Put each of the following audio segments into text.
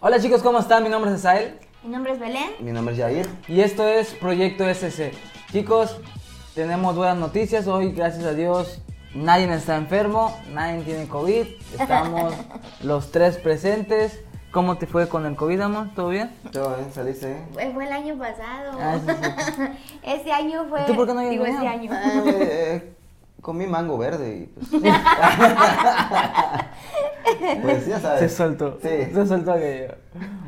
Hola chicos, ¿cómo están? Mi nombre es Asael Mi nombre es Belén. Mi nombre es Jair. y esto es Proyecto SC. Chicos, tenemos buenas noticias. Hoy, gracias a Dios, nadie está enfermo, nadie tiene COVID. Estamos los tres presentes. ¿Cómo te fue con el COVID, amor? ¿Todo bien? Todo bien, saliste. ¿eh? Fue, fue el año pasado. Ah, sí, sí. Este año fue. ¿Y tú por qué no Digo, este venido? año. Ah, eh, comí mango verde y pues. pues ya sabes. Se soltó. Sí. Se soltó aquello.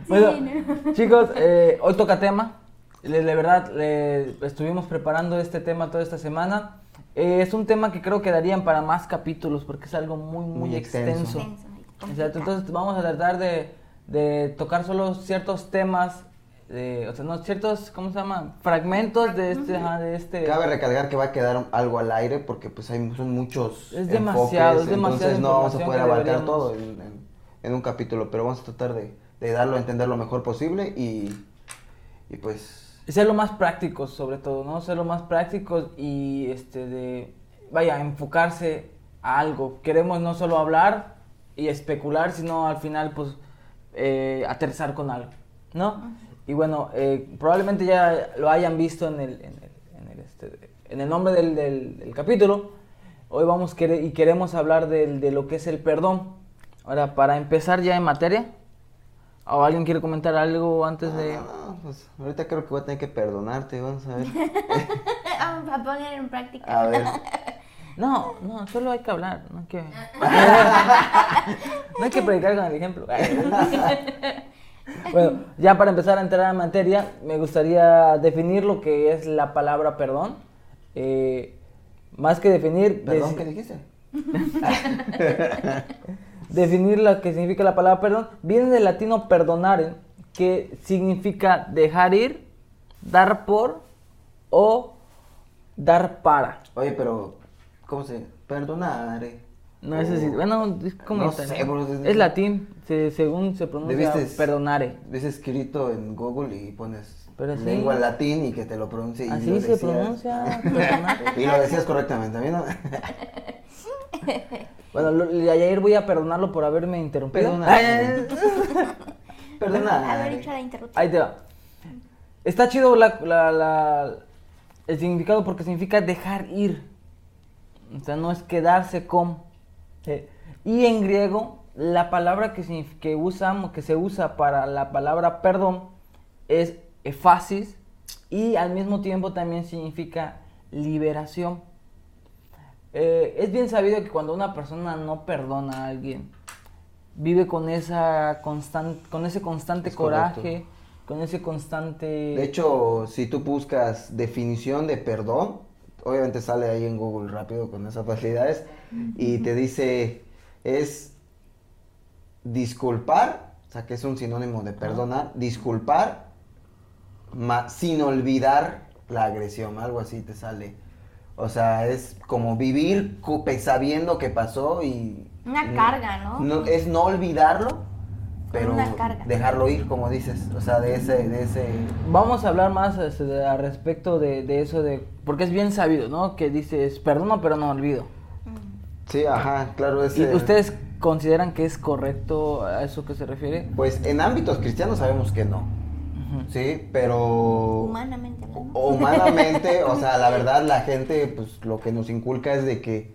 Bueno, chicos, eh, hoy toca tema. De verdad, le- estuvimos preparando este tema toda esta semana. Eh, es un tema que creo que darían para más capítulos porque es algo muy, muy, Muy extenso. extenso. Exacto, entonces vamos a tratar de, de tocar solo ciertos temas, de, o sea, no ciertos, ¿cómo se llama? Fragmentos de este, ajá, de este. Cabe recalcar que va a quedar algo al aire porque pues hay son muchos Es demasiado, es demasiada entonces no vamos a poder abarcar todo en, en- en un capítulo, pero vamos a tratar de, de darlo a entender lo mejor posible y, y pues ser lo más prácticos sobre todo, ¿no? Ser lo más prácticos y este de vaya, enfocarse a algo. Queremos no solo hablar y especular, sino al final pues eh, aterrizar con algo, ¿no? Y bueno, eh, probablemente ya lo hayan visto en el, en el, en el, este, en el nombre del, del- del capítulo. Hoy vamos quere- y queremos hablar del- de lo que es el perdón. Ahora, para empezar ya en materia, ¿o alguien quiere comentar algo antes de...? Ah, pues, ahorita creo que voy a tener que perdonarte, vamos a ver. Vamos a poner en práctica. A ver. No, no, solo hay que hablar, no hay que... no hay que predicar con el ejemplo. Bueno, ya para empezar a entrar en materia, me gustaría definir lo que es la palabra perdón. Eh, más que definir... Perdón, ¿qué dijiste? definir lo que significa la palabra perdón, viene del latino perdonare, que significa dejar ir, dar por o dar para. Oye, pero ¿cómo se? Perdonare. No es así, bueno, es como No italiano. sé, bro, es- es latín, se- según se pronuncia Debiste- perdonare. Ves escrito en Google y pones Pero sí. lengua latín y que te lo pronuncie. y Así lo se decías. pronuncia, y lo decías correctamente, ¿a mí no? Bueno, lo- ayer voy a perdonarlo por haberme interrumpido. Perdonare. Haber Perdonare. hecho la interrupción. Ahí te va. Está chido la, la- la- el significado porque significa dejar ir. O sea, no es quedarse con. Eh, y en griego, la palabra que, que, usamos, que se usa para la palabra perdón es efasis y al mismo tiempo también significa liberación. Eh, es bien sabido que cuando una persona no perdona a alguien, vive con esa constan- con ese constante Es correcto. coraje, con ese constante De hecho, si tú buscas definición de perdón, obviamente sale ahí en Google rápido con esas facilidades y te dice es disculpar, o sea que es un sinónimo de perdonar, disculpar ma- sin olvidar la agresión, algo así te sale. O sea, es como vivir sabiendo que pasó y... Una carga, ¿no? es no olvidarlo, pero una carga. dejarlo ir, como dices. O sea, de ese... De ese Vamos a hablar más este, al respecto de, de eso de porque es bien sabido, ¿no? Que dices perdono pero no olvido. Sí, ajá, claro. ¿Y Ese, ustedes consideran que es correcto a eso que se refiere? Pues en ámbitos cristianos sabemos que no. Sí, pero... Humanamente hablando. Humanamente, o sea, la verdad la gente, pues lo que nos inculca es de que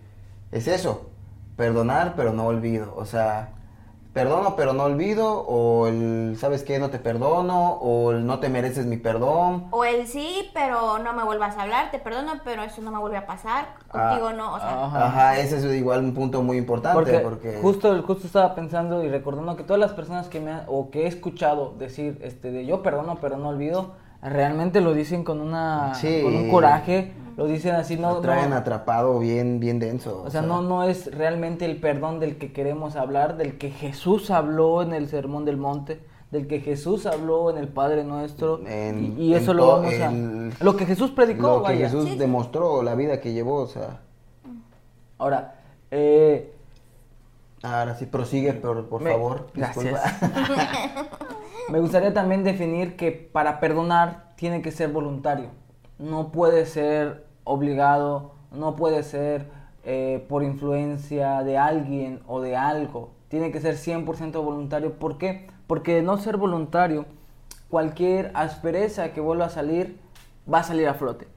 es eso, perdonar pero no olvido, o sea, perdono pero no olvido, o el, ¿sabes qué? No te perdono, o el no te mereces mi perdón. O el sí, pero no me vuelvas a hablar, te perdono, pero eso no me vuelve a pasar. Ah, Contigo no, o sea. Ajá. Ajá, ese es igual un punto muy importante, Porque, porque... justo, justo estaba pensando y recordando que todas las personas que me han- o que he escuchado decir este de yo perdono pero no olvido, realmente lo dicen con una Sí. con un coraje, lo dicen así no, lo traen no- atrapado bien, bien denso. o sea, no no es realmente el perdón del que queremos hablar, del que Jesús habló en el Sermón del Monte, del que Jesús habló en el Padre Nuestro En- y, y eso lo vamos a el- lo que Jesús predicó, Lo que vaya. Jesús Sí, sí. demostró, la vida que llevó, o sea... Ahora, eh, Ahora sí, prosigue, por, por Me- favor. Gracias. Me gustaría también definir que para perdonar tiene que ser voluntario. No puede ser obligado, no puede ser eh, por influencia de alguien o de algo. Tiene que ser 100% voluntario. ¿Por qué? Porque de no ser voluntario, cualquier aspereza que vuelva a salir va a salir a flote.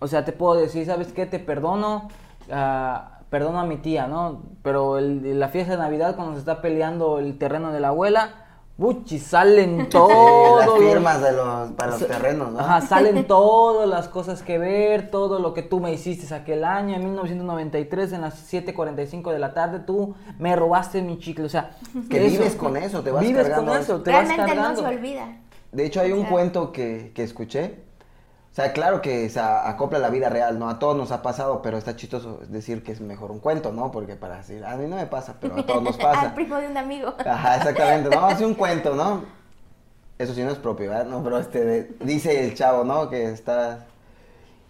O sea, te puedo decir, ¿sabes qué? Te perdono, ah, perdono a mi tía, ¿no? Pero la fiesta de Navidad, cuando se está peleando el terreno de la abuela, ¡buchi! salen Sí, todos las firmas de los, para los terrenos, ¿no? Ajá, salen todas las cosas que ver, todo lo que tú me hiciste aquel año, en 1993, en las 7.45 de la tarde, tú me robaste mi chicle, o sea... Que vives con eso, te vas Vives cargando con eso. te vas Realmente no cargando. se olvida. De hecho, hay un O sea- cuento que, que escuché. O sea, claro que se acopla a la vida real, ¿no? A todos nos ha pasado, pero está chistoso decir que es mejor un cuento, ¿no? Porque para decir, a mí no me pasa, pero a todos nos Al pasa. primo de un amigo. Ajá, exactamente. No, es un cuento, ¿no? Eso sí no es propio, ¿verdad? No, pero este, de- dice el chavo, ¿no? Que está,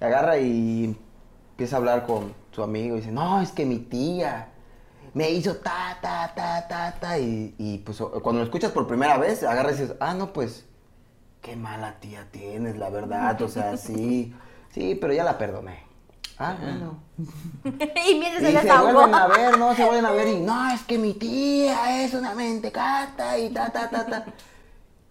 agarra y empieza a hablar con su amigo y dice, no, es que mi tía me hizo ta, ta, ta, ta, ta. Y, y pues cuando lo escuchas por primera vez, agarra y dices, ah, no, pues, qué mala tía tienes, la verdad. O sea, sí, sí, pero ya la perdoné. Ah, bueno. y mientras Y se vuelven a ver, ¿no? Se vuelven a ver y no, es que mi tía es una mentecata y ta, ta, ta, ta.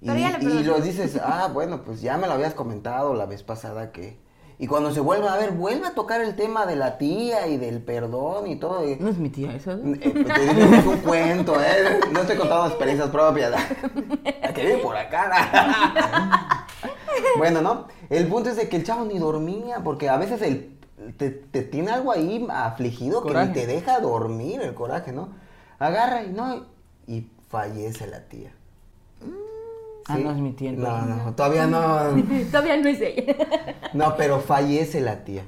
Y, Pero ya le y los dices, ah, bueno, pues ya me lo habías comentado la vez pasada que... Y cuando se vuelven a ver, vuelve a tocar el tema de la tía y del perdón y todo. No es mi tía esa, Eh, pues te digo que es un cuento, ¿eh? No estoy contando experiencias propias. La que vive por acá. bueno, ¿no? El punto es de que el chavo ni dormía, porque a veces el, te, te tiene algo ahí afligido que ni te deja dormir el coraje, ¿no? Agarra y no, y fallece la tía. Ah, no es mi tía, No, no, todavía no. Todavía no es ella. No, pero fallece la tía.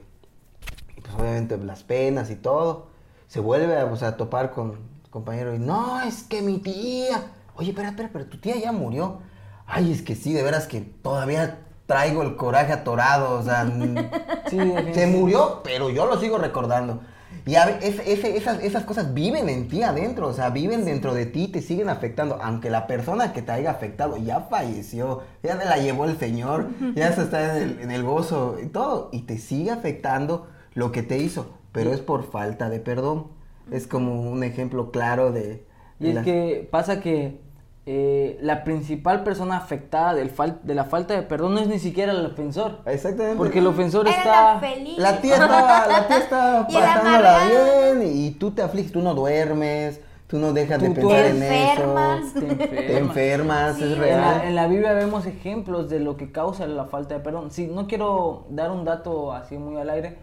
Y pues obviamente las penas y todo. Se vuelve a, pues, a topar con compañero y no, es que mi tía. Oye, espera, espera, pero tu tía ya murió. Ay, es que sí, de veras que todavía traigo el coraje atorado. O sea, Sí, se murió, pero yo lo sigo recordando. Y a es- ese- esas, esas cosas viven en ti adentro, o sea, viven dentro de ti, te siguen afectando, aunque la persona que te haya afectado ya falleció, ya se la llevó el Señor, ya se está en el, en el gozo y todo, y te sigue afectando lo que te hizo, pero es por falta de perdón. Es como un ejemplo claro de... Y es que pasa que eh, la principal persona afectada del fal- de la falta de perdón no es ni siquiera el ofensor. Exactamente. Porque el ofensor Era está... la feliz. La tía la el pasándola bien y tú te afliges, tú no duermes, tú no dejas de Tú- pensar en enfermas. eso. Te enfermas. Te enfermas, Sí, es En real. la, en la Biblia vemos ejemplos de lo que causa la falta de perdón. Sí, no quiero dar un dato así muy al aire,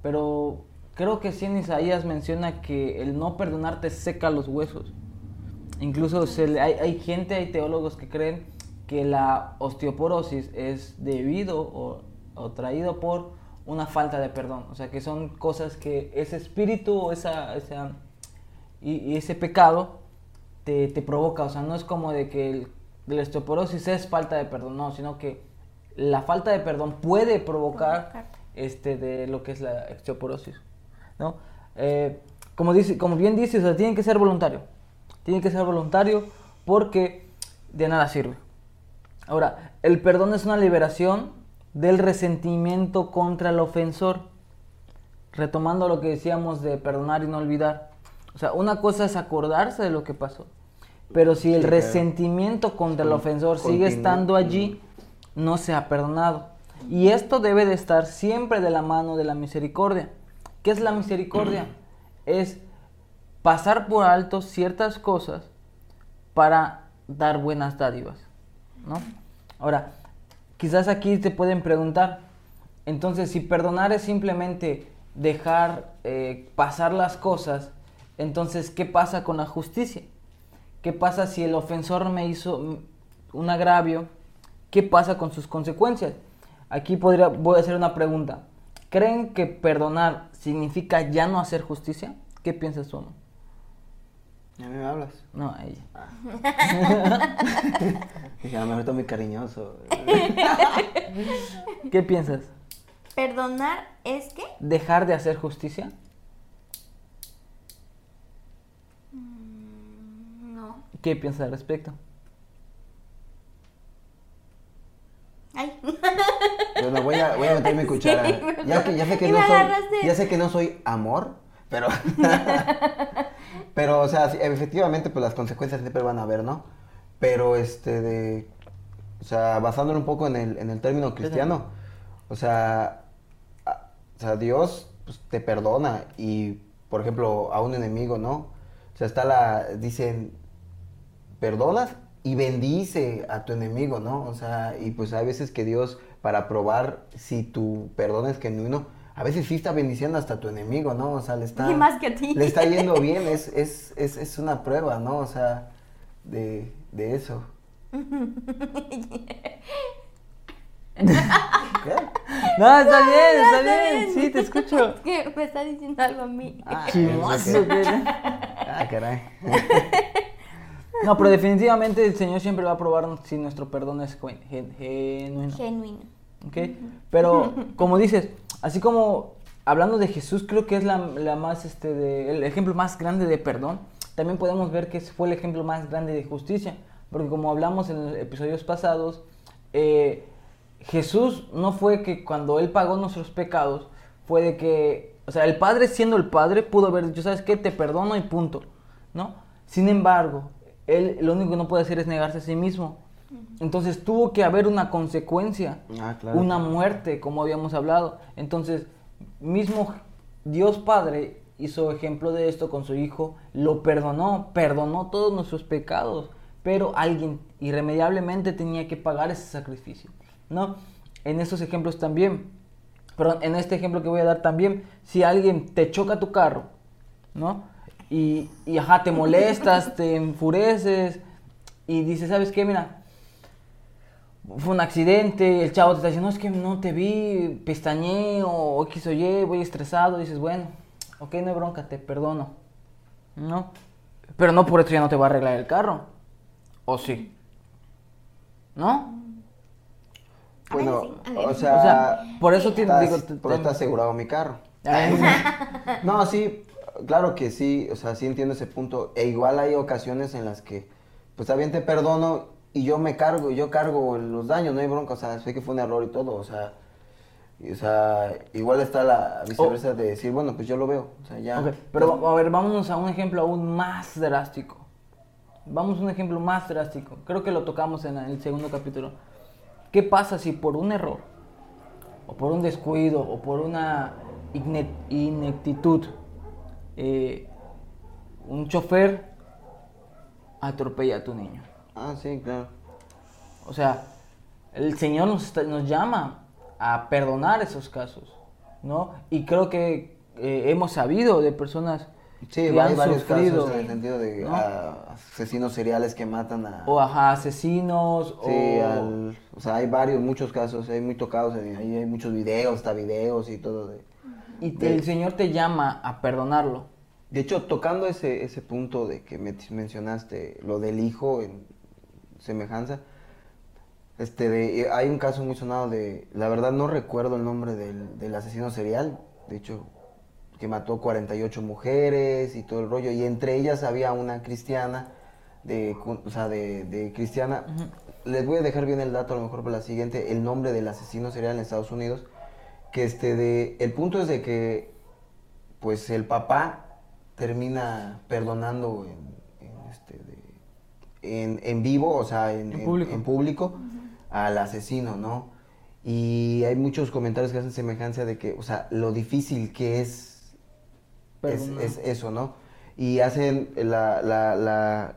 pero creo que sí en Isaías menciona que el no perdonar te seca los huesos. Incluso se le- hay, hay gente, hay teólogos que creen que la osteoporosis es debido o, o traído por una falta de perdón. O sea, que son cosas que ese espíritu o esa, esa, y, y ese pecado te, te provoca. O sea, no es como de que el, la osteoporosis es falta de perdón, no, sino que la falta de perdón puede provocar este de lo que es la osteoporosis, ¿no? Eh, como dice, como bien dice, o sea, tiene que ser voluntario, tiene que ser voluntario porque de nada sirve. Ahora, el perdón es una liberación del resentimiento contra el ofensor. Retomando lo que decíamos de perdonar y no olvidar. O sea, una cosa es acordarse de lo que pasó. Pero si el Sí, resentimiento contra el ofensor sigue estando allí, no se ha perdonado. Y esto debe de estar siempre de la mano de la misericordia. ¿Qué es la misericordia? Es pasar por alto ciertas cosas para dar buenas dádivas, ¿no? Ahora, quizás aquí te pueden preguntar, entonces si perdonar es simplemente dejar eh, pasar las cosas, entonces ¿qué pasa con la justicia? ¿Qué pasa si el ofensor me hizo un agravio? ¿Qué pasa con sus consecuencias? Aquí podría, voy a hacer una pregunta. ¿Creen que perdonar significa ya no hacer justicia? ¿Qué piensas tú? No? ¿A mí me hablas? No, a ella. Dije, a lo mejor está muy cariñoso. ¿Qué piensas? Perdonar es que ¿Dejar de hacer justicia? no. ¿Qué piensas al respecto? Ay. Bueno, voy a, voy a meter mi cuchara. Sí, perdón. ya, que, ya sé que Y no me soy, agarraste. ya sé que no soy amor, pero, pero, o sea, efectivamente, pues las consecuencias siempre van a haber, ¿no? pero este de, o sea, basándolo un poco en el, en el término cristiano, o sea, a- o sea, Dios pues, te perdona y, por ejemplo, a un enemigo, ¿no? O sea, está la, dicen, perdonas y bendice a tu enemigo, ¿no? O sea, y pues hay veces que Dios, para probar si tu perdón es genuino, a veces sí está bendiciendo hasta a tu enemigo, ¿no? O sea, le está... Y más que a ti. Le está yendo bien, es, es, es, es una prueba, ¿no? O sea, de, de eso. ¿Qué? No, está bien, está está bien. bien. Sí, te escucho. que me está diciendo algo a mí. Ah. Ah, caray. No, pero definitivamente el Señor siempre va a probar si nuestro perdón es gen- gen- genuino. Genuino. ¿ok? Pero, como dices, así como hablando de Jesús, creo que es la, más, este, de- el ejemplo más grande de perdón. También podemos ver que fue el ejemplo más grande de justicia. Porque como hablamos en los episodios pasados, eh, Jesús no fue que cuando Él pagó nuestros pecados, fue de que, o sea, el Padre siendo el Padre pudo haber dicho, ¿sabes qué? Te perdono y punto, ¿no? Sin embargo, Él lo único que no puede hacer es negarse a sí mismo. Entonces tuvo que haber una consecuencia, Ah, claro. una muerte, como habíamos hablado. Entonces, mismo Dios Padre hizo ejemplo de esto con su Hijo, lo perdonó, perdonó todos nuestros pecados, pero alguien irremediablemente tenía que pagar ese sacrificio, ¿no? En estos ejemplos también, perdón, en este ejemplo que voy a dar también, si alguien te choca tu carro, ¿no? Y, y ajá, te molestas, te enfureces y dices, ¿sabes qué? Mira, fue un accidente, el chavo te está diciendo, no, es que no te vi, pestañé o X o Y, voy estresado, dices, bueno, ok, no hay bronca, te perdono, ¿no? Pero no por eso ya no te va a arreglar el carro, ¿o sí? ¿No? Bueno, sí, o sea, O sea, por eso te digo, te- por está asegurado mi carro. No, sí, claro que sí, o sea, sí entiendo ese punto. E igual hay ocasiones en las que, pues también te perdono y yo me cargo, yo cargo los daños, no hay bronca, o sea, sé que fue un error y todo, o sea, y, o sea, igual está la viceversa de decir, bueno, pues yo lo veo, o sea, ya. Pero a ver, vámonos a un ejemplo aún más drástico. Vamos a un ejemplo más drástico. Creo que lo tocamos en el segundo capítulo. ¿Qué pasa si por un error, o por un descuido, o por una ineptitud, eh, un chofer atropella a tu niño? Ah, sí, claro. O sea, el Señor nos, está- nos llama a perdonar esos casos, ¿no? Y creo que eh, hemos sabido de personas Sí, que han varios sufrido, casos en el sentido de ¿no? ah, asesinos seriales que matan a... o ajá, asesinos, Sí, o... al- o sea, hay varios, muchos casos, hay muy tocados, ahí hay, hay muchos videos, hasta videos y todo. De, y de- el Señor te llama a perdonarlo. de hecho, tocando ese, ese punto de que me- mencionaste, lo del hijo en semejanza, este de, eh, hay un caso muy sonado de, la verdad no recuerdo el nombre del, del asesino serial, de hecho, que mató 48 mujeres y todo el rollo, y entre ellas había una cristiana, de, o sea, de, de cristiana. Les voy a dejar bien el dato, a lo mejor para la siguiente, el nombre del asesino serial en Estados Unidos, que este de, el punto es de que, pues el papá termina perdonando en, en, este, de- en, en vivo, o sea, en, En en- público. al asesino, ¿no? Y hay muchos comentarios que hacen semejanza de que, o sea, lo difícil que es, es eso, ¿no? Y hacen la, la, la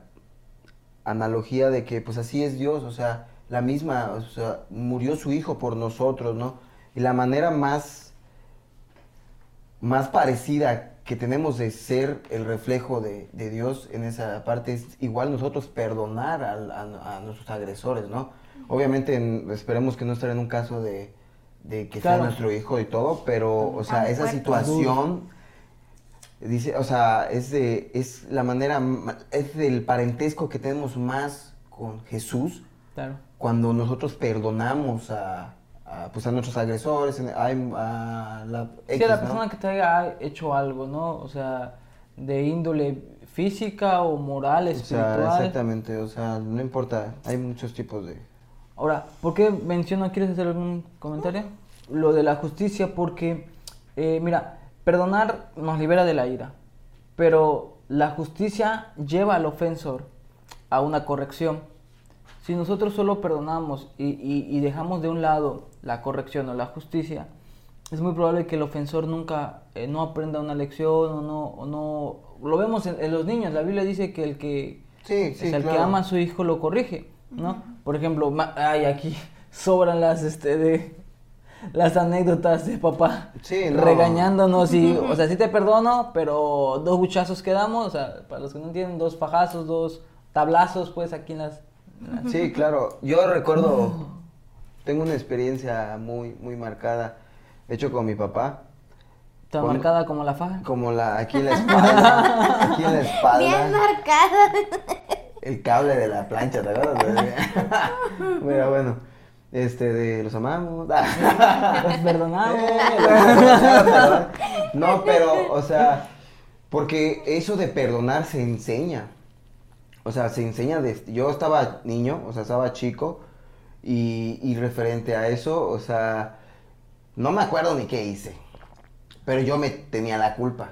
analogía de que, pues así es Dios, o sea, la misma, o sea, murió su hijo por nosotros, ¿no? Y la manera más, más parecida que tenemos de ser el reflejo de, de Dios en esa parte es igual nosotros perdonar a, a nuestros agresores, ¿no? Obviamente en- esperemos que no estar en un caso de, de que Claro. sea nuestro hijo y todo, pero, o sea, esa situación dice, o sea, es de, es la manera, ma- es del parentesco que tenemos más con Jesús Claro. cuando nosotros perdonamos a, a, pues a nuestros agresores, a, a la Sí, X, a la ¿no? persona que te haya hecho algo, ¿no? O sea, de índole física o moral, O espiritual. sea, exactamente, o sea, no importa, hay muchos tipos de... Ahora, ¿por qué menciono, quieres hacer algún comentario? Lo de la justicia, porque, eh, mira, perdonar nos libera de la ira, pero la justicia lleva al ofensor a una corrección, si nosotros solo perdonamos y, y- y dejamos de un lado la corrección o la justicia, es muy probable que el ofensor nunca eh, no aprenda una lección o no, o no... Lo vemos en, en los niños, la Biblia dice que el que, Sí, sí, sea, el que claro. ama a su hijo lo corrige, ¿no? Por ejemplo, ma- ay, aquí sobran las, este, de... Las anécdotas de papá Sí, no. regañándonos y, o sea, sí te perdono, pero dos buchazos quedamos, o sea, para los que no entienden, dos fajazos, dos tablazos, pues aquí en las... Sí, claro. Yo recuerdo, tengo una experiencia muy, muy marcada, hecho con mi papá, Está marcada como la faja. como la aquí en la espalda, aquí en la Bien espalda, marcada. el cable de la plancha, ¿te acuerdas? Pero bueno, este, de los amamos. Los perdonamos. No, pero, o sea, porque eso de perdonar se enseña. O sea, se enseña de... Yo estaba niño, o sea, estaba chico, y, y referente a eso, o sea, no me acuerdo ni qué hice, pero yo me tenía la culpa.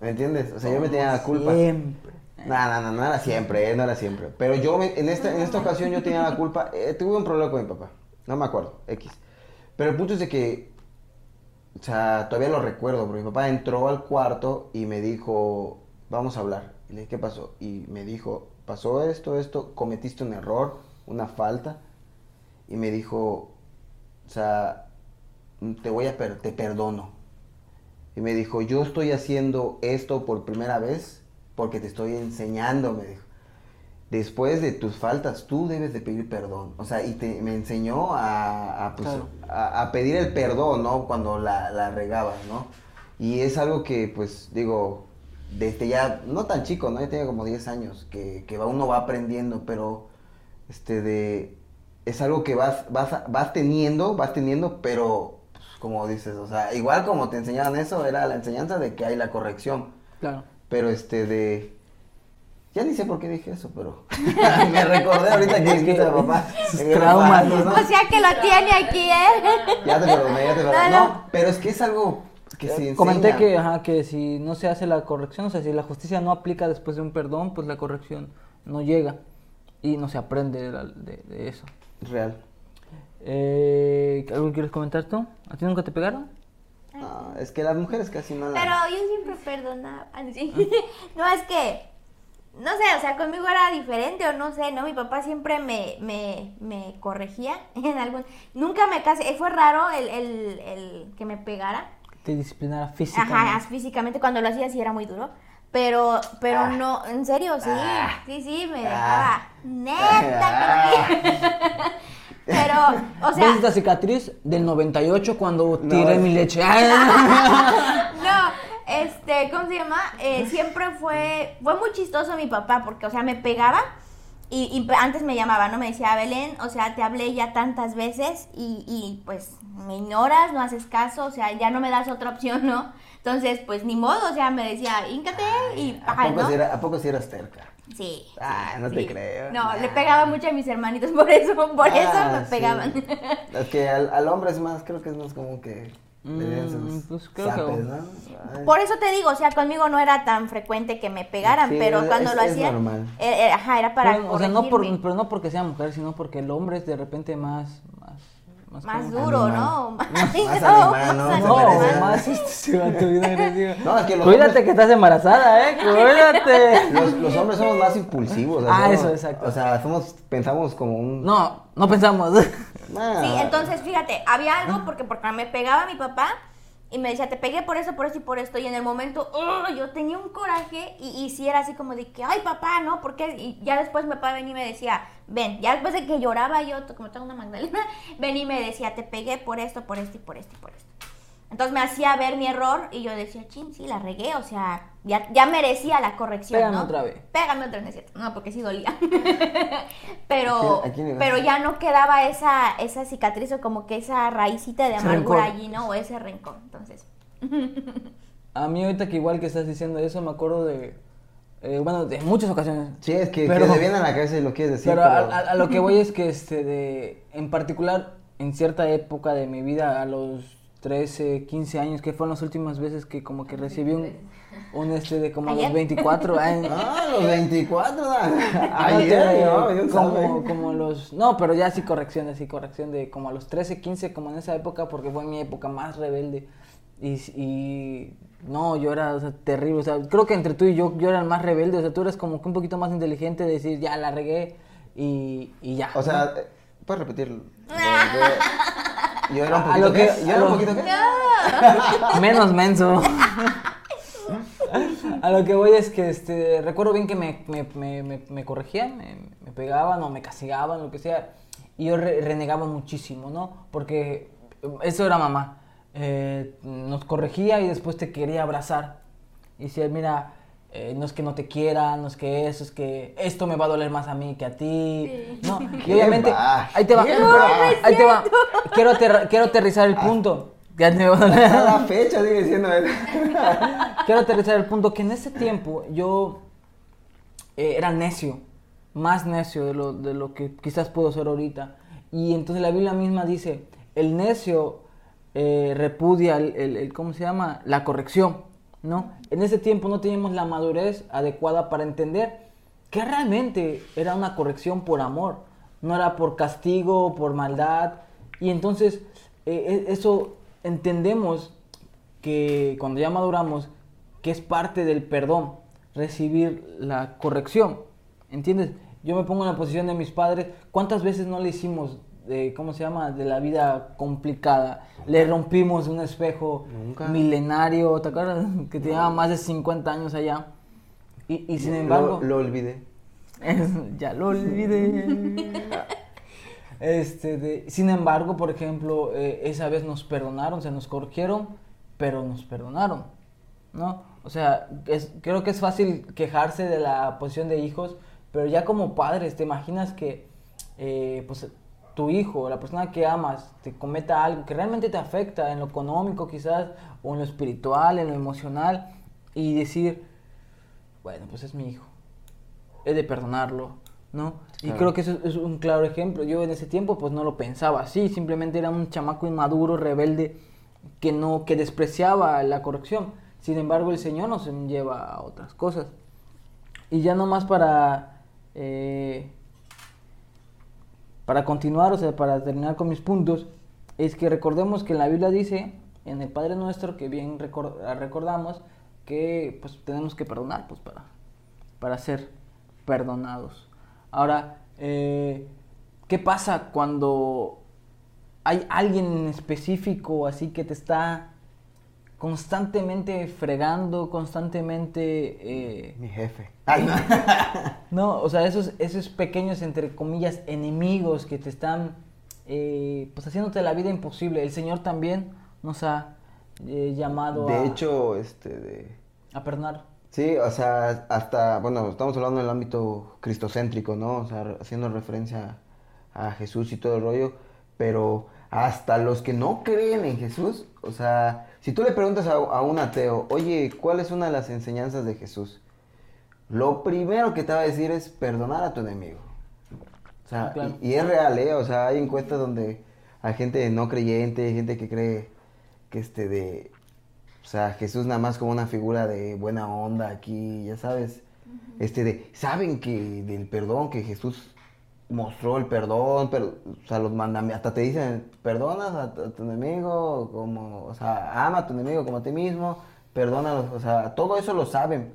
¿Me entiendes? O sea, yo me tenía la culpa. Siempre. No, no, no, no era siempre, eh, no era siempre. Pero yo me- en, esta, en esta ocasión yo tenía la culpa. eh, tuve un problema con mi papá. No me acuerdo, X. Pero el punto es de que, o sea, todavía lo recuerdo, porque mi papá entró al cuarto y me dijo, vamos a hablar. Y le dije, ¿qué pasó? Y me dijo, pasó esto, esto, cometiste un error, una falta. Y me dijo, o sea, te voy a, per- te perdono. Y me dijo, yo estoy haciendo esto por primera vez porque te estoy enseñando, me dijo. Después de tus faltas, tú debes de pedir perdón. O sea, y te- me enseñó a, a, pues, Claro. a- a pedir el perdón, ¿no? Cuando la, la regabas, ¿no? Y es algo que, pues, digo, desde ya, no tan chico, ¿no? Ya tenía como 10 años, que, que uno va aprendiendo, pero, este, de, es algo que vas, vas, vas teniendo, vas teniendo, pero, pues, como dices, o sea, igual como te enseñaban eso, era la enseñanza de que hay la corrección, Claro. pero, este, de... Ya ni sé por qué dije eso, pero me recordé ahorita que dijiste a papá. traumas, ¿no? O sea que lo tiene aquí, ¿eh? Ya te perdoné, ya te perdoné. No, No, no. pero es que es algo que se enseña. Comenté que, ajá, que si no se hace la corrección, o sea, si la justicia no aplica después de un perdón, pues la corrección no llega y no se aprende de, la- de- de eso. Real. Eh, ¿Algo quieres comentar tú? ¿A ti nunca te pegaron? No, es que las mujeres casi no Pero la... yo siempre perdonaba. Ah, sí. No, es que, no sé, o sea, conmigo era diferente o no sé, ¿no? Mi papá siempre me, me, me corregía en algún... Nunca me casé, fue raro el, el, el que me pegara. Te disciplinara físicamente. Ajá, físicamente cuando lo hacía sí era muy duro. Pero, pero Ah. no, en serio, sí, Ah. sí, sí, me Ah. dejaba neta. que sí. Pero, o sea, ¿Ves esta cicatriz del 98 cuando No, tiré mi leche? ¡Ah! no, este, ¿cómo se llama? Eh, siempre fue, fue muy chistoso mi papá, porque, o sea, me pegaba y, y antes me llamaba, ¿no? Me decía, Belén, o sea, te hablé ya tantas veces y, y, pues me ignoras, no haces caso, o sea, ya no me das otra opción, ¿no? Entonces, pues ni modo, o sea, me decía, híncate y ¿A paja, poco, ¿no? si era- ¿A poco si eras terca? Sí. Ah, no te creo. No, Nah. le pegaba mucho a mis hermanitos, por eso, por eso Ah, me sí. pegaban. Es que al, al hombre es más, creo que es más común que... Mm, pues creo que- zapes, ¿no? Ay. Por eso te digo, o sea, conmigo no era tan frecuente que me pegaran, Sí, pero es- cuando es- lo es hacía, normal. eh, eh, ajá, era para Pero, o sea, no por, pero no porque sea mujer, sino porque el hombre es de repente más... Más, más duro, Animal. ¿no? Más, Más no, animal, ¿no? más No, más este, agresiva. No, es que Cuídate hombres- que estás embarazada, ¿eh? Cuídate. Los, los hombres somos más impulsivos. o sea, Ah, somos- eso, exacto. O sea, somos, pensamos como un... No, no pensamos. Ah, Sí, entonces fíjate, había algo porque porque me pegaba mi papá y me decía, te pegué por eso, por eso y por esto. Y en el momento, ¡ugh! yo tenía un coraje y, y sí era así como de que, ay papá, ¿no? ¿Por qué? Y ya después mi papá venía y me decía, ven, ya después de que lloraba yo, como tengo una Magdalena, venía y me decía, te pegué por esto, por esto y por esto y por esto. Entonces me hacía ver mi error y yo decía, chin, sí, la regué, o sea, ya, ya merecía la corrección, Pégame ¿no? otra vez. Pégame otra vez, no es cierto. No, porque sí dolía. pero, ¿A quién- a quién le ibas? pero ya no quedaba esa, esa cicatriz o como que esa raícita de amargura allí, ¿no? O ese rencor. Entonces, A mí ahorita que igual que estás diciendo eso, me acuerdo de... eh, bueno, de muchas ocasiones. Sí, es que, Pero- que te viene a la cabeza y lo quieres decir. pero pero- a, a- a lo que voy es que, este, de, en particular, en cierta época de mi vida, a los 13, 15 años, que fueron las últimas veces que como que recibí un, un este de como a los ¿Ayer? 24 años. Ah, los 24. ¿no? Ah, Ayer, no, no, yo como, como los no pero ya sí corrección así corrección de como a los 13 15 como en esa época porque fue mi época más rebelde y, y no yo era o sea, terrible o sea creo que entre tú y yo yo era el más rebelde o sea tú eres como que un poquito más inteligente de decir ya la regué y, y ya O sea, eh, ¿puedes repetir? Yo era un A poquito lo que-? Yo era un menos menso. A lo que voy es que este recuerdo bien que me, me, me, me- me corregían me, me pegaban o me castigaban lo que sea y yo re- renegaba muchísimo no porque eso era mamá. Eh, nos corregía y después te quería abrazar. Y decía mira eh, no es que no te quiera, no es que eso, es que esto me va a doler más a mí que a ti. Sí. No, y obviamente, va, ahí te va, ahí te va. Quiero, aterra- quiero aterrizar el punto. Ya te va a doler. Hasta la fecha sigue siendo él. Quiero aterrizar el punto que en ese tiempo yo eh, era necio, más necio de lo, de lo que quizás puedo ser ahorita. Y entonces la Biblia misma dice, el necio eh, repudia el, el- el- ¿cómo se llama? La corrección, ¿no? En ese tiempo no teníamos la madurez adecuada para entender que realmente era una corrección por amor, no era por castigo, por maldad. Y entonces eh, e- eso entendemos que cuando ya maduramos, que es parte del perdón, recibir la corrección. ¿Entiendes? Yo me pongo en la posición de mis padres. ¿Cuántas veces no le hicimos, de, ¿cómo se llama?, de la vida complicada? Le rompimos un espejo Nunca. milenario, ¿te acuerdas? Que tenía más de 50 años allá. Y, y sin embargo... Lo, lo olvidé. ya lo olvidé. Este, de- sin embargo, por ejemplo, eh, esa vez nos perdonaron, se nos corrigieron, pero nos perdonaron, ¿no? O sea, es- creo que es fácil quejarse de la posición de hijos, pero ya como padres, ¿te imaginas que, eh, pues, tu hijo, la persona que amas, te cometa algo que realmente te afecta en lo económico quizás, o en lo espiritual, en lo emocional, y decir, bueno, pues es mi hijo, he de perdonarlo, ¿no? Y creo que eso es un claro ejemplo. Yo en ese tiempo pues no lo pensaba así, simplemente era un chamaco inmaduro, rebelde, que no, que despreciaba la corrección. Sin embargo, el Señor nos lleva a otras cosas. Y ya nomás para, eh, para continuar, o sea, para terminar con mis puntos, es que recordemos que la Biblia dice, en el Padre Nuestro, que bien recor- recordamos, que pues tenemos que perdonar, pues para, para ser perdonados. Ahora, eh, ¿qué pasa cuando hay alguien en específico así que te está constantemente fregando, constantemente... eh, Mi jefe. Ay, no. no, o sea, esos, esos pequeños, entre comillas, enemigos que te están, eh, pues, haciéndote la vida imposible. El Señor también nos ha eh, llamado a, De hecho, este, de... a perdonar. Sí, o sea, hasta, bueno, estamos hablando del ámbito cristocéntrico, ¿no? O sea, haciendo referencia a Jesús y todo el rollo, pero hasta los que no creen en Jesús, o sea, si tú le preguntas a, a un ateo, oye, ¿cuál es una de las enseñanzas de Jesús? Lo primero que te va a decir es perdonar a tu enemigo. O sea, claro. y, y es real, ¿eh? O sea, hay encuestas donde hay gente no creyente, hay gente que cree que este de... O sea, Jesús nada más como una figura de buena onda aquí, ya sabes. Este de... Saben que del perdón, que Jesús mostró el perdón, pero, o sea, los mandamientos, hasta te dicen, perdonas a, tu- a tu enemigo, como, o sea, ama a tu enemigo como a ti mismo, perdónalos, o sea, todo eso lo saben.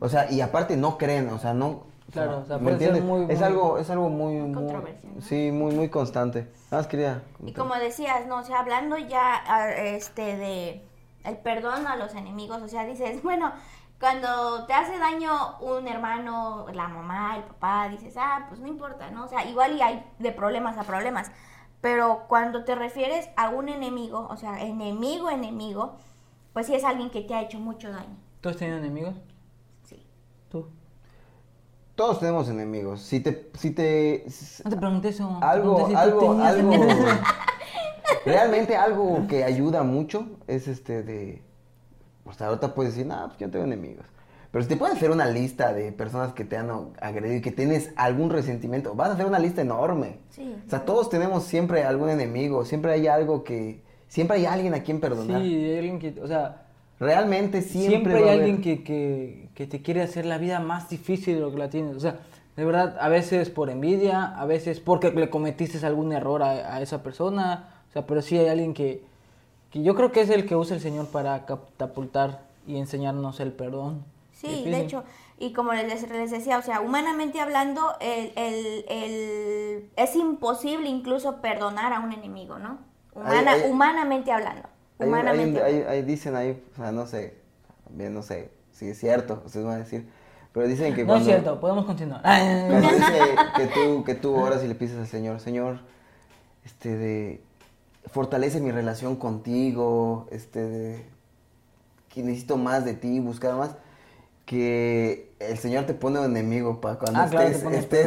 O sea, y aparte no creen, o sea, no... Claro, o sea, ¿me puede ser entiendes? muy- Es muy- algo, es algo muy, muy, Controversial, ¿no? sí, muy, muy constante. Nada más quería... Y como decías, no, o sea, hablando ya ah, este de el perdón a los enemigos, o sea, dices, bueno, cuando te hace daño un hermano, la mamá, el papá, dices, ah, pues no importa, ¿no? O sea, igual y hay de problemas a problemas. Pero cuando te refieres a un enemigo, o sea, enemigo, enemigo, pues sí es alguien que te ha hecho mucho daño. ¿Tú has tenido enemigos? Sí. ¿Tú? Todos tenemos enemigos. Si te, si te, No te pregunté eso. algo, pregunté si algo, algo, realmente algo que ayuda mucho es este de, o sea, ahorita puedes decir, no, pues yo no tengo enemigos. Pero si te puedes hacer una lista de personas que te han agredido y que tienes algún resentimiento, vas a hacer una lista enorme. Sí. O sea, todos tenemos siempre algún enemigo, siempre hay algo que, siempre hay alguien a quien perdonar. Sí, hay alguien que, o sea, Realmente siempre, siempre, va hay a haber- alguien que, que, que te quiere hacer la vida más difícil de lo que la tienes. O sea, de verdad, a veces por envidia, a veces porque le cometiste algún error a, a esa persona. O sea, pero sí hay alguien que, que yo creo que es el que usa el Señor para catapultar y enseñarnos el perdón. Sí, Difícil. de hecho, y como les, les decía, o sea, humanamente hablando, el, el- el- es imposible incluso perdonar a un enemigo, ¿no? Humana- Hay- hay- humanamente hablando. Humanamente hay- hablando. dicen ahí, o sea, no sé, bien, no sé si es cierto, ustedes van a decir, pero dicen que No cuando, es cierto, podemos continuar. cuando dice que tú, que tú oras y le pides al Señor, Señor, este, de, fortalece mi relación contigo, este, de, que necesito más de ti, buscar más, que el Señor te pone un enemigo para cuando Ah, estés,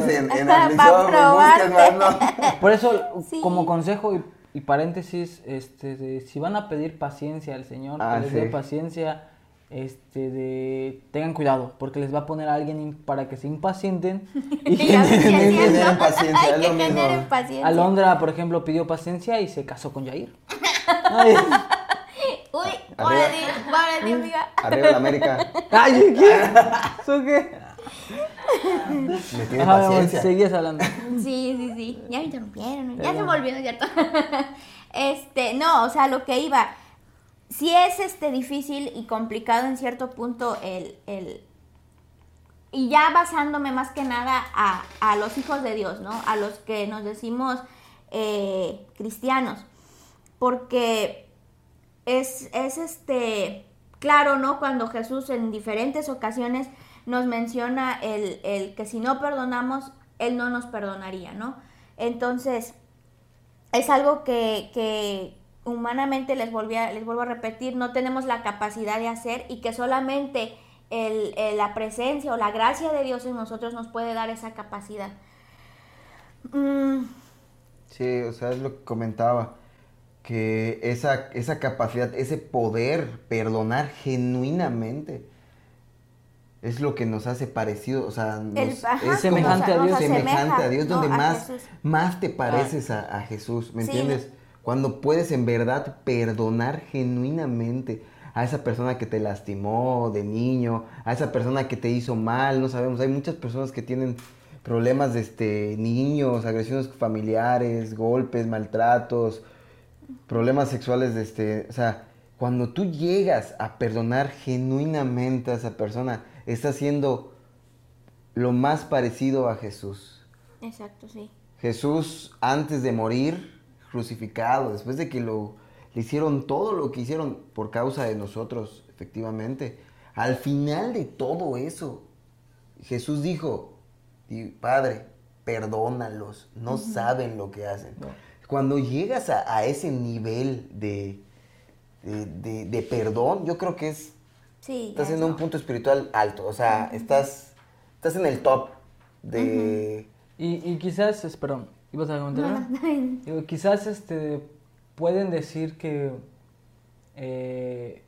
en, en. Por eso, Sí. como consejo y, y paréntesis, este, de, si van a pedir paciencia al Señor, Ah, que les dé paciencia, este, de, tengan cuidado, porque les va a poner a alguien in- para que se impacienten y Y generen- generen paciencia, es lo que mismo. generen paciencia. Alondra, por ejemplo, pidió paciencia y se casó con Jair. Ay, Uy, ahora di, ahora di, amiga. Arriba la América, ay, ¿qué? ¿Eso qué? me tiene Ajá, paciencia. seguías hablando. Sí, sí, sí. Ya me interrumpieron. Ya Ya. se me olvidó, ¿cierto? este, no, o sea, lo que iba. Sí es este difícil y complicado en cierto punto el, el y ya basándome más que nada a, a los hijos de Dios, ¿no? A los que nos decimos eh, cristianos. Porque es, es este, claro, ¿no? Cuando Jesús en diferentes ocasiones nos menciona el, el que si no perdonamos, Él no nos perdonaría, ¿no? Entonces, es algo que, que humanamente les, volví a- les vuelvo a repetir, no tenemos la capacidad de hacer y que solamente el- el- la presencia o la gracia de Dios en nosotros nos puede dar esa capacidad. Mm, Sí, o sea, es lo que comentaba, que esa, esa capacidad, ese poder perdonar genuinamente es lo que nos hace parecido, o sea, nos- El- ajá, es como semejante a Dios. semejante asemeja, a Dios, ¿no? donde a más, Jesús. más te pareces a, a Jesús, ¿me Sí. entiendes? Cuando puedes en verdad perdonar genuinamente a esa persona que te lastimó de niño, a esa persona que te hizo mal, no sabemos, hay muchas personas que tienen problemas de este niños, agresiones familiares, golpes, maltratos, problemas sexuales de este, o sea, cuando tú llegas a perdonar genuinamente a esa persona, estás siendo lo más parecido a Jesús. exacto, sí. Jesús antes de morir crucificado, después de que lo le hicieron todo lo que hicieron por causa de nosotros, efectivamente. Al final de todo eso, Jesús dijo, "Di- Padre, perdónalos, no saben lo que hacen. No. Cuando llegas a, a ese nivel de, de, de- de perdón, yo creo que es, Sí. estás en un punto espiritual alto, o sea, estás, estás en el top de... Y, y quizás, perdón, ¿ibas a comentar quizás este, pueden decir que eh,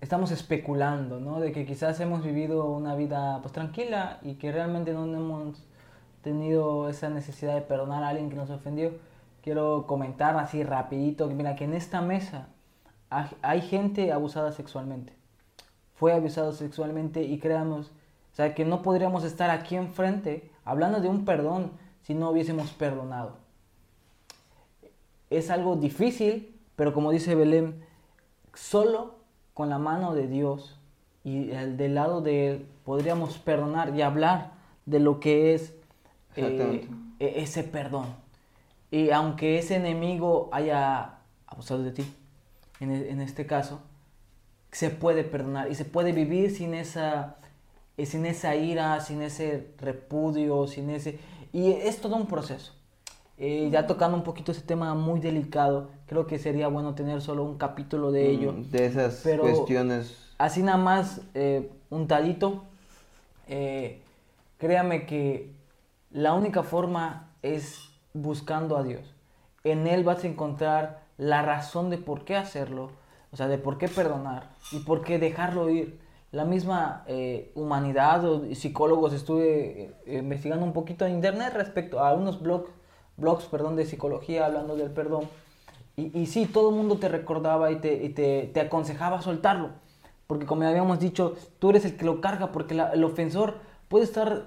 estamos especulando, ¿no? De que quizás hemos vivido una vida pues tranquila y que realmente no hemos tenido esa necesidad de perdonar a alguien que nos ofendió. Quiero comentar así rapidito que mira que en esta mesa hay, hay gente abusada sexualmente. Fue abusado sexualmente y creamos, o sea, que no podríamos estar aquí enfrente hablando de un perdón si no hubiésemos perdonado es algo difícil, pero como dice Belén, solo con la mano de Dios y el del lado de Él podríamos perdonar y hablar de lo que es eh, e- ese perdón. Y aunque ese enemigo haya abusado de ti, en, e- en este caso, se puede perdonar y se puede vivir sin esa, sin esa ira, sin ese repudio, sin ese... Y es todo un proceso. Eh, ya tocando un poquito ese tema muy delicado, creo que sería bueno tener solo un capítulo de ello. mm, de esas pero- cuestiones. Así nada más, eh, un tadito. eh, créame que la única forma es buscando a Dios. En Él vas a encontrar la razón de por qué hacerlo, o sea, de por qué perdonar y por qué dejarlo ir. La misma eh, humanidad o psicólogos estuve eh, investigando un poquito en internet respecto a unos blogs, blogs perdón, de psicología hablando del perdón Y, y sí, todo el mundo te recordaba y, te, te, te aconsejaba soltarlo. Porque como habíamos dicho, tú eres el que lo carga, porque el ofensor puede estar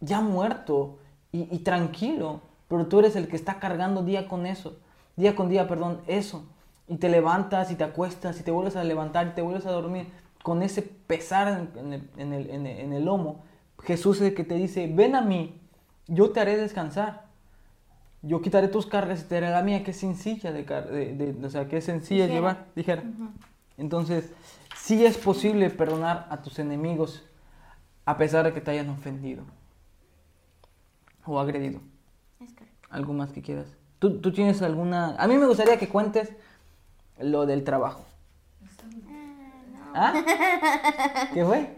ya muerto y, y tranquilo, pero tú eres el que está cargando día con eso, día con día, perdón, eso. Y te levantas y te acuestas y te vuelves a levantar y te vuelves a dormir con ese pesar en, el, en el- en el- en el lomo. Jesús es el que te dice, ven a mí, yo te haré descansar. Yo quitaré tus cargas y te daré la mía, que es sencilla de, de- de- o sea, que es sencilla de Ligera. llevar, ligera. Entonces, sí es posible perdonar a tus enemigos a pesar de que te hayan ofendido o agredido. Es correcto. ¿Algo más que quieras? ¿Tú, tú tienes alguna...? A mí me gustaría que cuentes lo del trabajo. ¿Ah? ¿Qué fue?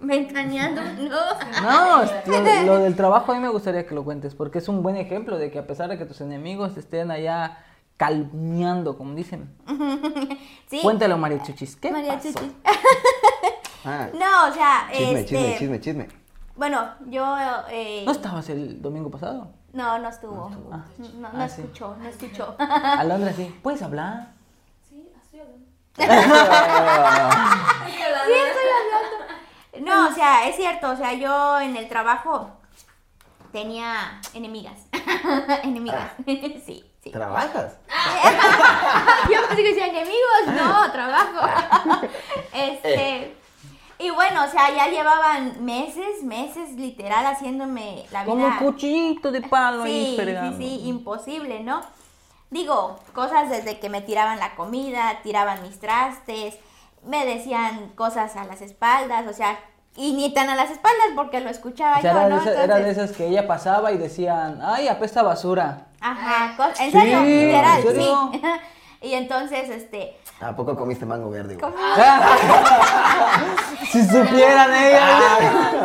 Ventaneando, no. No, lo, lo del trabajo a mí me gustaría que lo cuentes, porque es un buen ejemplo de que a pesar de que tus enemigos estén allá calmeando, como dicen. Sí. Cuéntalo, María Chuchis. ¿Qué María pasó? Chuchis. Ah, No, o sea, chisme, este, chisme, chisme, chisme. Bueno, yo eh, ¿No estabas el domingo pasado? no, no estuvo. Ah. No, no Ah, sí. escuchó, no escuchó. Alondra, sí. ¿Puedes hablar? Sí, estoy hablando. Sí. No, o sea, es cierto, o sea, yo en el trabajo tenía enemigas. enemigas. sí, sí. ¿Trabajas? Yo pensé que decía enemigos, no, trabajo. este. Y bueno, o sea, ya llevaban meses, meses literal haciéndome la vida. Como un cuchillito de palo Sí, sí, fregando. sí, imposible, ¿no? Digo, cosas desde que me tiraban la comida, tiraban mis trastes, me decían cosas a las espaldas, o sea, y ni tan a las espaldas porque lo escuchaba O sea, yo, era, ¿no? de esas, era de Entonces- esas que ella pasaba y decían, ay, apesta basura. Ajá, en Sí, serio, literal, ¿en serio? sí. y entonces, este, ¿A poco comiste mango verde? güey? si supieran ellas.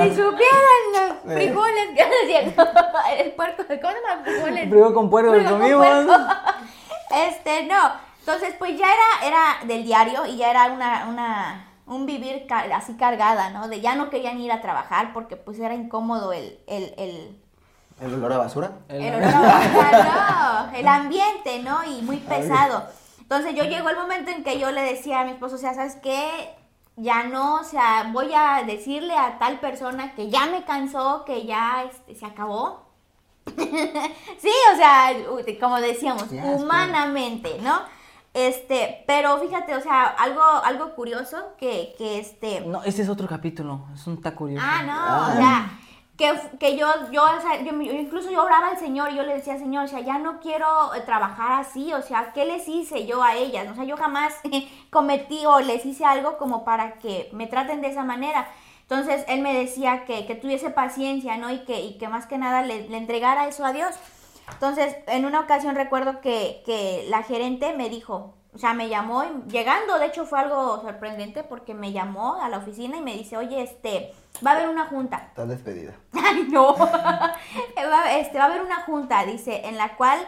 si supieran los frijoles, que es cierto, el puerco, ¿cómo se llama? Frijoles. Primero con puerco con comimos. puerco. Este, no. Entonces, pues ya era, era del diario y ya era una, una, un vivir ca- así cargada, ¿no? De ya no querían ir a trabajar porque pues era incómodo el, el, el, ¿El olor a basura? El- el olor a basura, no, el ambiente, ¿no? Y muy pesado. Entonces yo llegó el momento en que yo le decía a mi esposo, o sea, ¿sabes qué? Ya no, o sea, voy a decirle a tal persona que ya me cansó, que ya este, se acabó. sí, o sea, como decíamos, humanamente, ¿no? Este, pero fíjate, o sea, algo, algo curioso que, que este... No, ese es otro capítulo. Es un ta curioso. Ah, no, Ah. o sea, que, que yo, yo, o sea, yo, incluso yo oraba al Señor y yo le decía, Señor, o sea, ya no quiero eh, trabajar así, o sea, ¿qué les hice yo a ellas? O sea, yo jamás cometí o les hice algo como para que me traten de esa manera. Entonces, él me decía que, que tuviese paciencia, ¿no? Y que, y que más que nada le, le entregara eso a Dios. Entonces, en una ocasión recuerdo que, que la gerente me dijo, o sea, me llamó, y- llegando, de hecho fue algo sorprendente porque me llamó a la oficina y me dice, oye, este, va a haber una junta. Estás despedida. Ay, no. este, va a haber una junta, dice, en la cual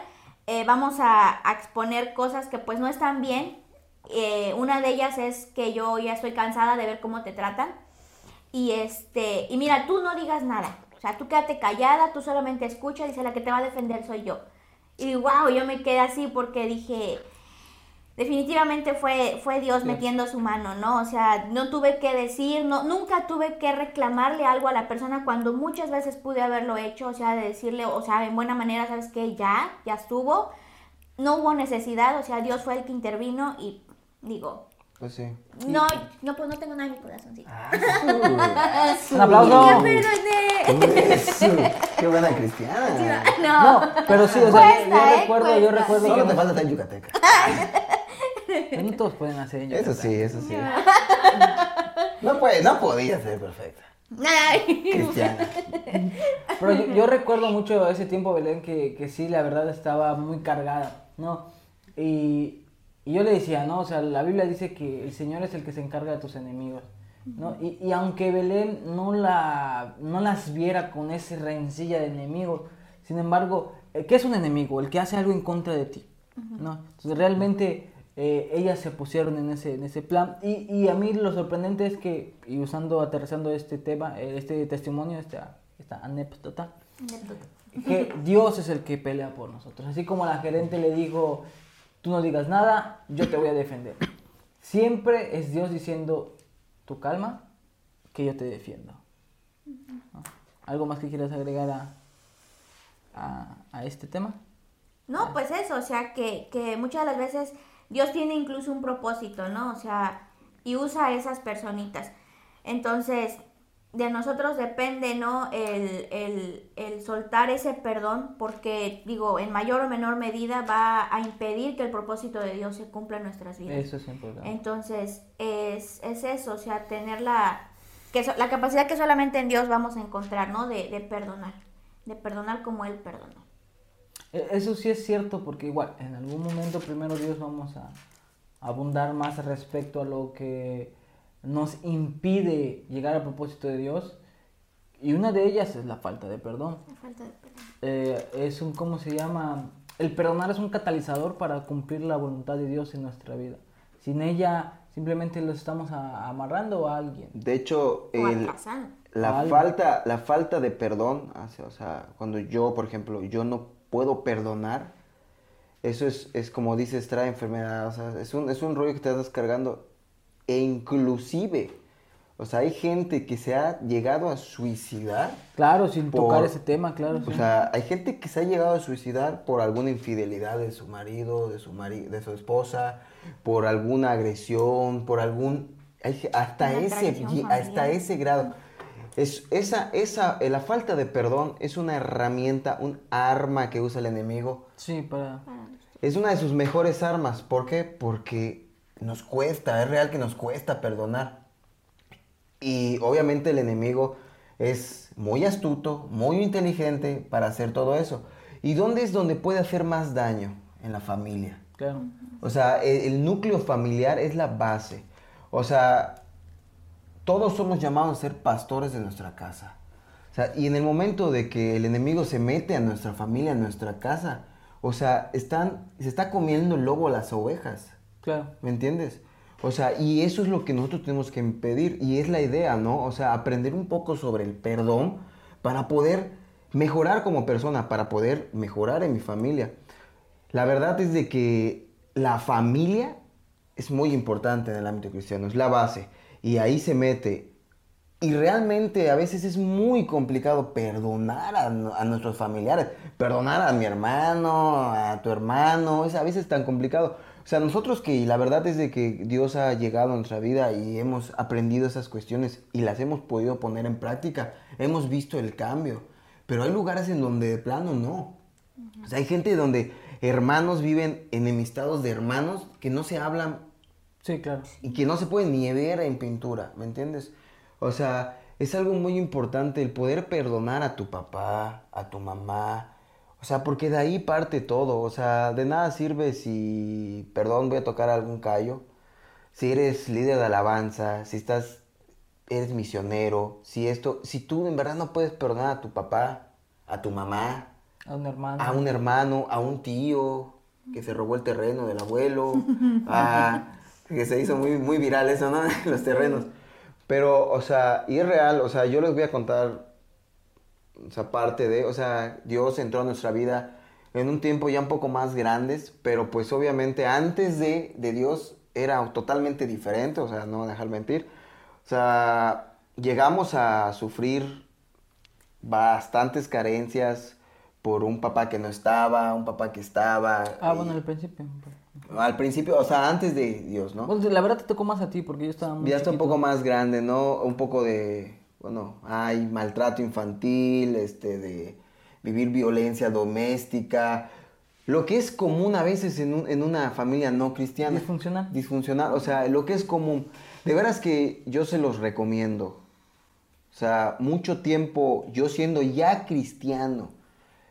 eh, vamos a, a exponer cosas que pues no están bien. Eh, una de ellas es que yo ya estoy cansada de ver cómo te tratan. Y este, y mira, tú no digas nada. O sea, tú quédate callada, tú solamente escucha, dice, la que te va a defender soy yo. Y wow, yo me quedé así porque dije, definitivamente fue, fue Dios metiendo su mano, ¿no? O sea, no tuve que decir, no, nunca tuve que reclamarle algo a la persona cuando muchas veces pude haberlo hecho, o sea, de decirle, o sea, en buena manera, ¿sabes qué? Ya, ya estuvo. No hubo necesidad, o sea, Dios fue el que intervino y digo, Pues sí. no, no, pues no tengo nada en mi corazón, sí. Ah, Un aplauso. Qué buena cristiana. No. No, pero sí, o sea, yo- Cuesta, yo ¿eh? recuerdo, yo recuerdo Solo te falta estar en Yucateca. No todos pueden hacer ello. Eso sí, eso sí. No, puede, no podía ser perfecta. Ay. Cristiana. Pero yo, yo recuerdo mucho ese tiempo, Belén, que, que sí, la verdad estaba muy cargada, ¿no? Y, y yo le decía, ¿no? O sea, la Biblia dice que el Señor es el que se encarga de tus enemigos, ¿no? Y, y aunque Belén no, la, no las viera con ese rencilla de enemigos, sin embargo, eh, ¿qué es un enemigo? El que hace algo en contra de ti, ¿no? Entonces realmente eh, ellas se pusieron en ese, en ese plan. Y, y a mí lo sorprendente es que, y usando, aterrizando este tema, eh, este testimonio, esta, esta anécdota, Anécdota. que Dios es el que pelea por nosotros. Así como la gerente le dijo, tú no digas nada, yo te voy a defender. Siempre es Dios diciendo, tú calma, que yo te defiendo. ¿No? ¿Algo más que quieras agregar a, a, a este tema? No, pues eso, o sea, que, que muchas de las veces Dios tiene incluso un propósito, ¿no? O sea, y usa a esas personitas. Entonces, de nosotros depende, ¿no? El, el, el soltar ese perdón, porque, digo, en mayor o menor medida va a impedir que el propósito de Dios se cumpla en nuestras vidas. Eso es importante. Entonces, es, es eso, o sea, tener la, que so- la capacidad que solamente en Dios vamos a encontrar, ¿no? De, de perdonar, de perdonar como Él perdonó. E- Eso sí es cierto, porque igual, en algún momento primero Dios vamos a abundar más respecto a lo que nos impide llegar al propósito de Dios. Y una de ellas es la falta de perdón. La falta de perdón. Eh, es un, ¿cómo se llama? El perdonar es un catalizador para cumplir la voluntad de Dios en nuestra vida. Sin ella, simplemente lo estamos a- amarrando a alguien. De hecho, el, la, falta, la falta de perdón, hace- o sea, cuando yo, por ejemplo, yo no puedo perdonar, eso es, es como dices, trae enfermedad, o sea, es un, es un rollo que te estás cargando. E inclusive, o sea, hay gente que se ha llegado a suicidar Claro, sin Por- tocar ese tema, claro. O sí. sea, hay gente que se ha llegado a suicidar por alguna infidelidad de su marido, de su mari de su esposa, por alguna agresión, por algún hay hasta Una ese hasta ese grado. Es, esa, esa, eh, la falta de perdón es una herramienta, un arma que usa el enemigo. Sí, para... Es una de sus mejores armas. ¿Por qué? Porque nos cuesta, es real que nos cuesta perdonar. Y obviamente el enemigo es muy astuto, muy inteligente para hacer todo eso. ¿Y dónde es donde puede hacer más daño? En la familia. Claro. O sea, e- el, núcleo familiar es la base. O sea, todos somos llamados a ser pastores de nuestra casa. O sea, y en el momento de que el enemigo se mete a nuestra familia, a nuestra casa, o sea, están, se está comiendo el lobo a las ovejas. Claro. ¿Me entiendes? O sea, y eso es lo que nosotros tenemos que impedir. Y es la idea, ¿no? O sea, aprender un poco sobre el perdón para poder mejorar como persona, para poder mejorar en mi familia. La verdad es de que la familia es muy importante en el ámbito cristiano, es la base. Y ahí se mete. Y realmente a veces es muy complicado perdonar a, a nuestros familiares, perdonar a mi hermano, a tu hermano, es a veces tan complicado. O sea, nosotros que la verdad es de que Dios ha llegado a nuestra vida y hemos aprendido esas cuestiones y las hemos podido poner en práctica, hemos visto el cambio. Pero hay lugares en donde de plano no. O sea, hay gente donde hermanos viven enemistados de hermanos que no se hablan Sí, claro. y que no se puede ni ver en pintura, ¿me entiendes? O sea, es algo muy importante el poder perdonar a tu papá, a tu mamá, o sea, porque de ahí parte todo, o sea, de nada sirve si, perdón, voy a tocar algún callo, si eres líder de alabanza, si estás, eres misionero, si esto, si tú en verdad no puedes perdonar a tu papá, a tu mamá, A un hermano. a un hermano, a un tío que se robó el terreno del abuelo, a, que se hizo muy, muy viral eso, ¿no? Los terrenos. Pero, o sea, y es real, o sea, yo les voy a contar, o sea, parte de, o sea, Dios entró a nuestra vida en un tiempo ya un poco más grandes, pero pues obviamente antes de, de Dios era totalmente diferente, o sea, no dejar mentir. O sea, llegamos a sufrir bastantes carencias por un papá que no estaba, un papá que estaba. Ah, y- bueno, al principio. Al principio, o sea, antes de Dios, ¿no? Bueno, la verdad te tocó más a ti porque yo estaba muy ya está un poco más grande, ¿no? Un poco de, bueno, hay maltrato infantil, este, de vivir violencia doméstica, lo que es común a veces en, un- en una familia no cristiana. Disfuncional. Disfuncional, o sea, lo que es común. De veras que yo se los recomiendo. O sea, mucho tiempo yo siendo ya cristiano.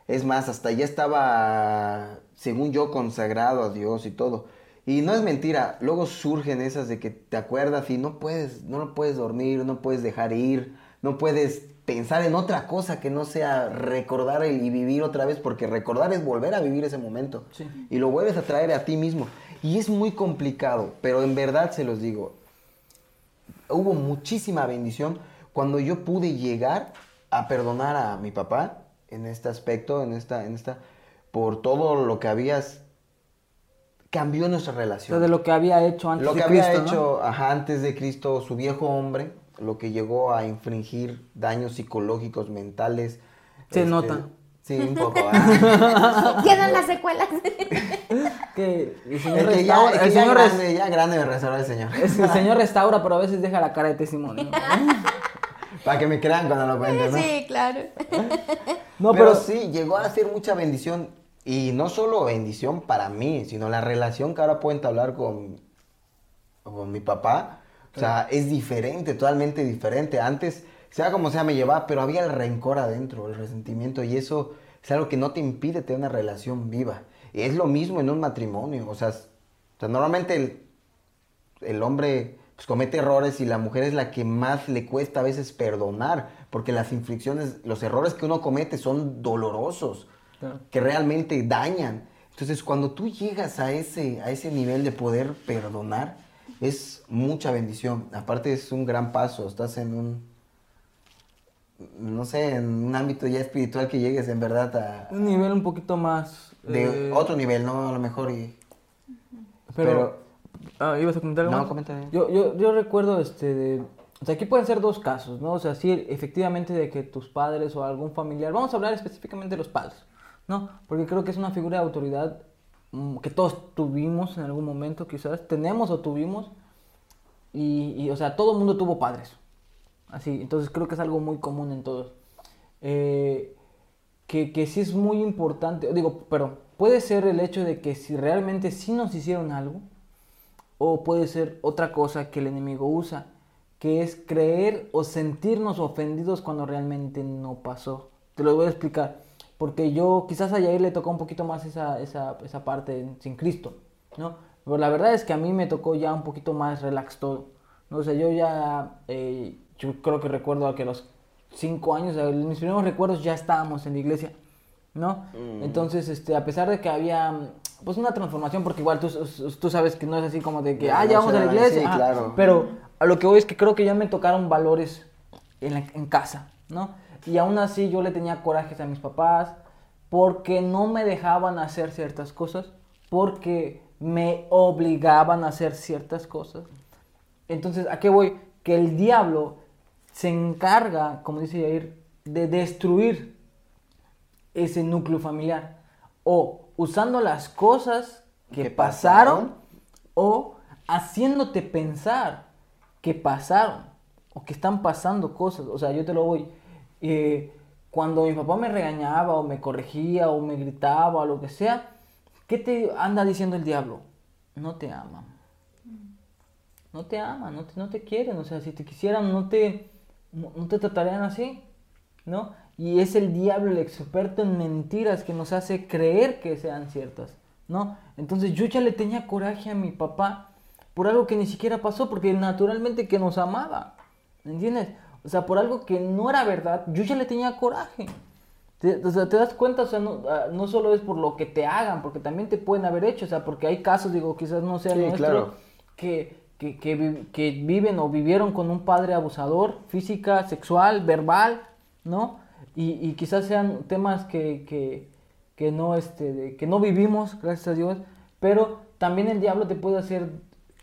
Es más, hasta ya estaba, según yo, consagrado a Dios y todo. Y no es mentira, luego surgen esas de que te acuerdas y no puedes, no lo puedes dormir, no puedes dejar ir, no puedes pensar en otra cosa que no sea recordar y vivir otra vez, porque recordar es volver a vivir ese momento. Sí. Y lo vuelves a traer a ti mismo. Y es muy complicado, pero en verdad se los digo, hubo muchísima bendición cuando yo pude llegar a perdonar a mi papá en este aspecto, en esta, en esta, por todo lo que habías cambió nuestra O relación. sea, de lo que había hecho antes lo de que Cristo, había ¿no? hecho ajá, antes de Cristo su viejo hombre, lo que llegó a infringir daños psicológicos, mentales. Se nota. Sí, un poco. ah. Quedan las secuelas. Que el señor Es que ya, restaura, que el ya señor grande, ya grande me restauró el señor. es que el señor restaura, pero a veces deja la cara de testimonio. Para que me crean cuando lo cuente, ¿no? Sí, claro. No, pero, pero, sí, llegó a ser mucha bendición. Y no solo bendición para mí, sino la relación que ahora puedo entablar con, con mi papá. O sea, es diferente, totalmente diferente. Antes, sea como sea, me llevaba, pero había el rencor adentro, el resentimiento. Y eso es algo que no te impide tener una relación viva. Y es lo mismo en un matrimonio. O sea, o sea, normalmente el, el hombre pues, comete errores y la mujer es la que más le cuesta a veces perdonar, porque las infracciones, los errores que uno comete son dolorosos, Claro. que realmente dañan. Entonces, cuando tú llegas a ese, a ese nivel de poder perdonar, es mucha bendición. Aparte, es un gran paso. Estás en un, no sé, en un ámbito ya espiritual que llegues en verdad a un nivel un poquito más... de eh, otro nivel, ¿no? A lo mejor y... Pero, ah, ¿ibas a comentar algo No, bien. Yo, yo, yo recuerdo, este, de... O sea, aquí pueden ser dos casos, ¿no? O sea, sí, efectivamente de que tus padres o algún familiar... Vamos a hablar específicamente de los padres, ¿no? Porque creo que es una figura de autoridad mm, que todos tuvimos en algún momento, quizás. Tenemos o tuvimos. Y, y, o sea, todo el mundo tuvo padres. Así, entonces creo que es algo muy común en todos. Eh, que, que sí es muy importante, digo, pero puede ser el hecho de que si realmente sí nos hicieron algo, o puede ser otra cosa que el enemigo usa, que es creer o sentirnos ofendidos cuando realmente no pasó. Te lo voy a explicar, porque yo quizás a Yair le tocó un poquito más esa, esa, esa parte sin Cristo, ¿no? Pero la verdad es que a mí me tocó ya un poquito más relax todo, ¿no? O sea, yo ya, eh, yo creo que recuerdo a que a los cinco años, mis primeros recuerdos ya estábamos en la iglesia, ¿no? Entonces, este, a pesar de que había, pues, una transformación, porque igual tú, tú sabes que no es así como de que, Ya, ah, ya no vamos a la iglesia, sí, ajá. claro. pero a lo que voy es que creo que ya me tocaron valores en, la- en casa, ¿no? Y aún así yo le tenía corajes a mis papás porque no me dejaban hacer ciertas cosas, porque me obligaban a hacer ciertas cosas. Entonces, ¿a qué voy? Que el diablo se encarga, como dice Yair, de destruir ese núcleo familiar. O usando las cosas que, Que pasaron, pasaron. o haciéndote pensar que pasaron o que están pasando cosas. O sea, yo te lo voy. Eh, cuando mi papá me regañaba o me corregía o me gritaba o lo que sea, ¿qué te anda diciendo el diablo? No te aman. No te aman, no te, no te quieren. O sea, si te quisieran, no te, no, no te tratarían así. ¿No? Y es el diablo el experto en mentiras que nos hace creer que sean ciertas. ¿No? Entonces yo ya le tenía coraje a mi papá por algo que ni siquiera pasó, porque naturalmente que nos amaba. ¿Me entiendes? O sea, por algo que no era verdad, yo ya le tenía coraje. Te, o sea, te das cuenta, o sea, no, ah, no solo es por lo que te hagan, porque también te pueden haber hecho, o sea, porque hay casos, digo, quizás no sea Sí, nuestro, claro. que, que, que, que viven o vivieron con un padre abusador, física, sexual, verbal, ¿no? Y, y quizás sean temas que, que, que no, este, que no vivimos, gracias a Dios, pero también el diablo te puede hacer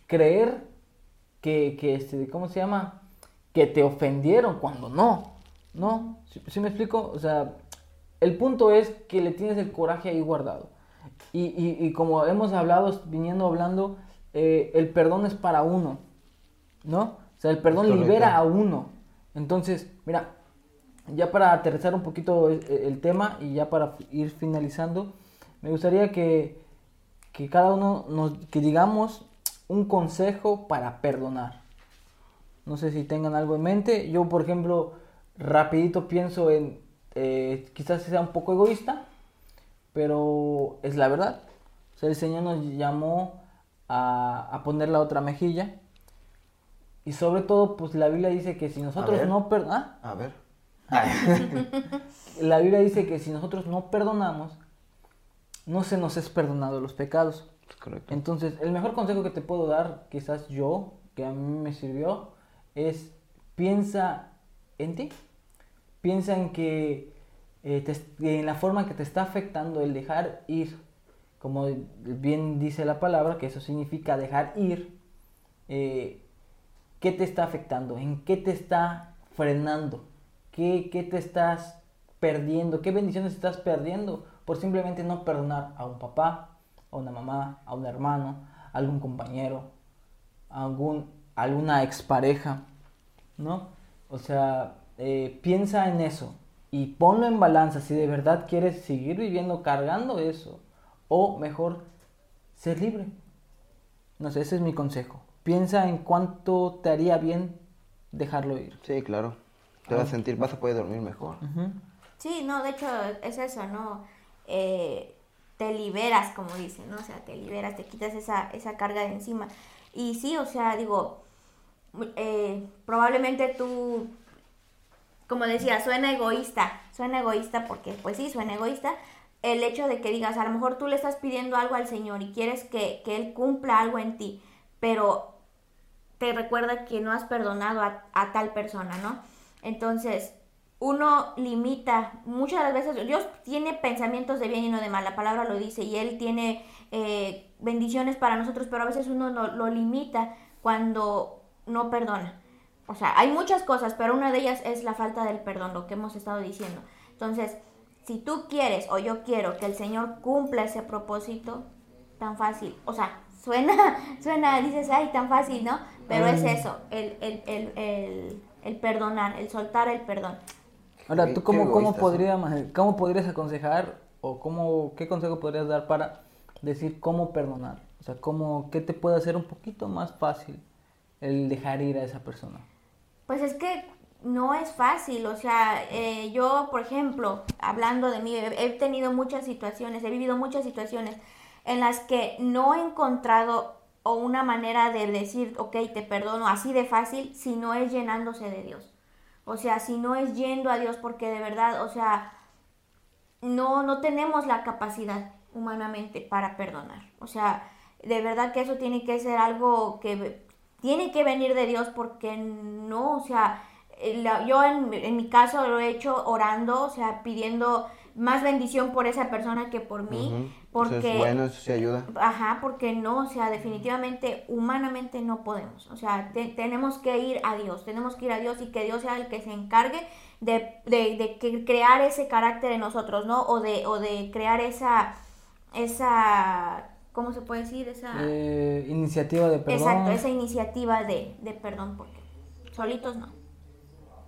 creer que, que este, ¿cómo se llama? Que te ofendieron cuando no, ¿no? ¿Sí, sí me explico? O sea, el punto es que le tienes el coraje ahí guardado. Y, y, y como hemos hablado, viniendo hablando, eh, el perdón es para uno, ¿no? O sea, el perdón libera a uno. Entonces, mira, ya para aterrizar un poquito el, el tema y ya para ir finalizando, me gustaría que, que cada uno nos, que digamos un consejo para perdonar. No sé si tengan algo en mente. Yo, por ejemplo, rapidito pienso en, eh, quizás sea un poco egoísta, pero es la verdad. O sea, el Señor nos llamó a, a poner la otra mejilla. Y sobre todo, pues la Biblia dice que si nosotros no perdonamos... A ver. La Biblia dice que si nosotros no perdonamos, no se nos es perdonado los pecados. Correcto. Entonces, el mejor consejo que te puedo dar, quizás yo, que a mí me sirvió, es piensa en ti. piensa en que eh, en la forma que te está afectando el dejar ir, como bien dice la palabra, que eso significa dejar ir, eh, ¿qué te está afectando? ¿En qué te está frenando? ¿Qué, qué te estás perdiendo? ¿Qué bendiciones estás perdiendo por simplemente no perdonar a un papá, a una mamá, a un hermano, a algún compañero, a algún, a alguna expareja? ¿No? O sea, eh, piensa en eso y ponlo en balanza si de verdad quieres seguir viviendo cargando eso o mejor ser libre. No sé, ese es mi consejo. Piensa en cuánto te haría bien dejarlo ir. Sí, claro. Te vas a sentir, vas a poder dormir mejor. Sí, no, de hecho es eso, ¿no? Eh, te liberas, como dicen, ¿no? O sea, te liberas, te quitas esa, esa carga de encima. Y sí, o sea, digo, eh, probablemente tú, como decía, suena egoísta, suena egoísta porque, pues sí, suena egoísta. El hecho de que digas, a lo mejor tú le estás pidiendo algo al Señor y quieres que, que Él cumpla algo en ti, pero te recuerda que no has perdonado a, a tal persona, ¿no? Entonces, uno limita, muchas de veces Dios tiene pensamientos de bien y no de mal, la palabra lo dice, y Él tiene eh, bendiciones para nosotros, pero a veces uno no- lo limita cuando no perdona. O sea, hay muchas cosas, pero una de ellas es la falta del perdón, lo que hemos estado diciendo. Entonces, si tú quieres o yo quiero que el Señor cumpla ese propósito, tan fácil, o sea, suena, suena, dices, ay, tan fácil, ¿no? Pero es Mm. eso, el, el, el, el, el perdonar, el soltar el perdón. Ahora, ¿tú cómo, cómo, egoístas, podría, cómo podrías aconsejar o cómo, qué consejo podrías dar para decir cómo perdonar? O sea, cómo, ¿qué te puede hacer un poquito más fácil el dejar ir a esa persona? Pues es que no es fácil, o sea, eh, yo, por ejemplo, hablando de mí, he, tenido muchas situaciones, he vivido muchas situaciones en las que no he encontrado o una manera de decir, ok, te perdono así de fácil, si no es llenándose de Dios. O sea, si no es yendo a Dios, porque de verdad, o sea, no, no tenemos la capacidad humanamente para perdonar. O sea, de verdad que eso tiene que ser algo que tiene que venir de Dios porque no, o sea, eh, yo en, en mi caso lo he hecho orando, o sea, pidiendo más bendición por esa persona que por mí, porque... Eso es bueno, eso sí ayuda. Ajá, porque no, o sea, definitivamente, humanamente no podemos. O sea, te- tenemos que ir a Dios, tenemos que ir a Dios y que Dios sea el que se encargue de, de, de crear ese carácter en nosotros, ¿no? O de, o de crear esa, esa, ¿cómo se puede decir? Esa, Eh, iniciativa de perdón. exacto, esa iniciativa de, de perdón, porque solitos no.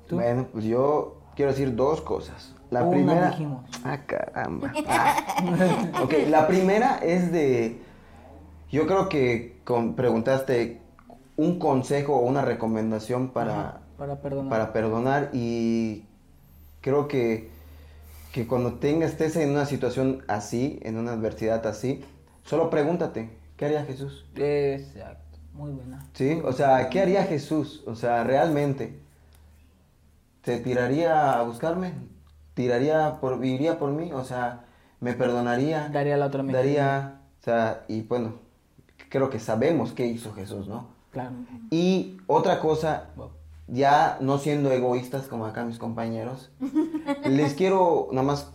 ¿Tú? Bueno, pues yo quiero decir dos cosas. La Una primera. dijimos. Ah, caramba. Ah. ok, la primera es de. Yo creo que con- preguntaste un consejo o una recomendación para, Ajá, para perdonar. para perdonar y creo que, que cuando tengas, estés en una situación así, en una adversidad así, solo pregúntate, ¿qué haría Jesús? Exacto, muy buena. ¿Sí? O sea, ¿qué haría Jesús? O sea, realmente. ¿Se tiraría a buscarme? ¿Tiraría por, iría por mí? O sea, ¿me perdonaría? Daría la otra. Daría, o sea, y bueno, creo que sabemos qué hizo Jesús, ¿no? Claro. Y otra cosa, ya no siendo egoístas como acá mis compañeros, les quiero nada más,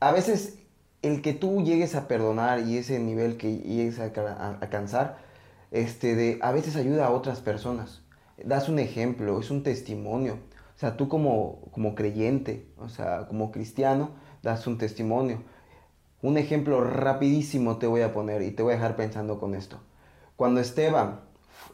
a veces el que tú llegues a perdonar y ese nivel que llegues a, ca- a alcanzar, este, de, a veces ayuda a otras personas. Das un ejemplo, es un testimonio. O sea, tú como, como creyente, o sea, como cristiano, das un testimonio. Un ejemplo rapidísimo te voy a poner y te voy a dejar pensando con esto. Cuando Esteban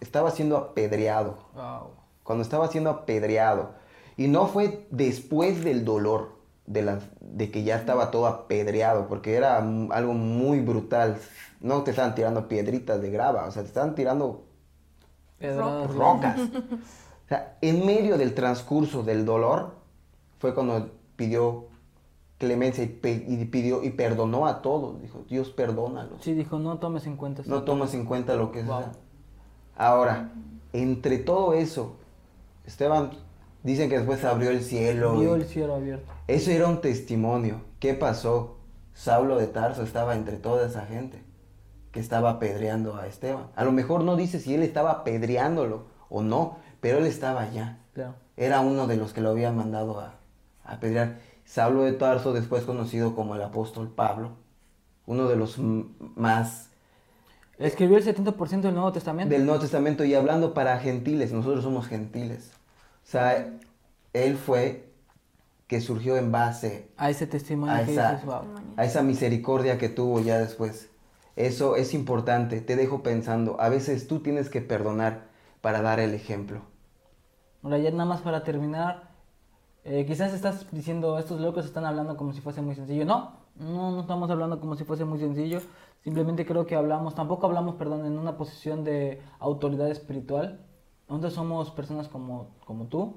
estaba siendo apedreado, Wow. cuando estaba siendo apedreado, y no fue después del dolor de, la, de que ya estaba todo apedreado, porque era algo muy brutal. No te estaban tirando piedritas de grava, o sea, te estaban tirando rocas. O sea, en medio del transcurso del dolor fue cuando pidió clemencia y, pe- y pidió y perdonó a todos. Dijo, Dios perdónalos. Sí, dijo, no tomes en cuenta. No esto". tomas en cuenta lo que es. Wow. Ahora, entre todo eso, Esteban, dicen que después abrió el cielo. Vio el cielo abierto. Eso era un testimonio. ¿Qué pasó? Saulo de Tarso estaba entre toda esa gente que estaba apedreando a Esteban. A lo mejor no dice si él estaba apedreándolo o no, pero él estaba allá. Claro. Era uno de los que lo habían mandado a, apedrear. Saulo de Tarso, después conocido como el apóstol Pablo, uno de los más Escribió el 70% del Nuevo Testamento. del Nuevo Testamento y hablando para gentiles, nosotros somos gentiles. O sea, él fue que surgió en base A ese testimonio a que esa, dices, wow. a esa misericordia que tuvo ya después. Eso es importante, te dejo pensando, a veces tú tienes que perdonar para dar el ejemplo. Ahora ya nada más para terminar, eh, quizás estás diciendo, estos locos están hablando como si fuese muy sencillo. No, no, no estamos hablando como si fuese muy sencillo. Simplemente creo que hablamos, tampoco hablamos, perdón, en una posición de autoridad espiritual. Nosotros somos personas como, como tú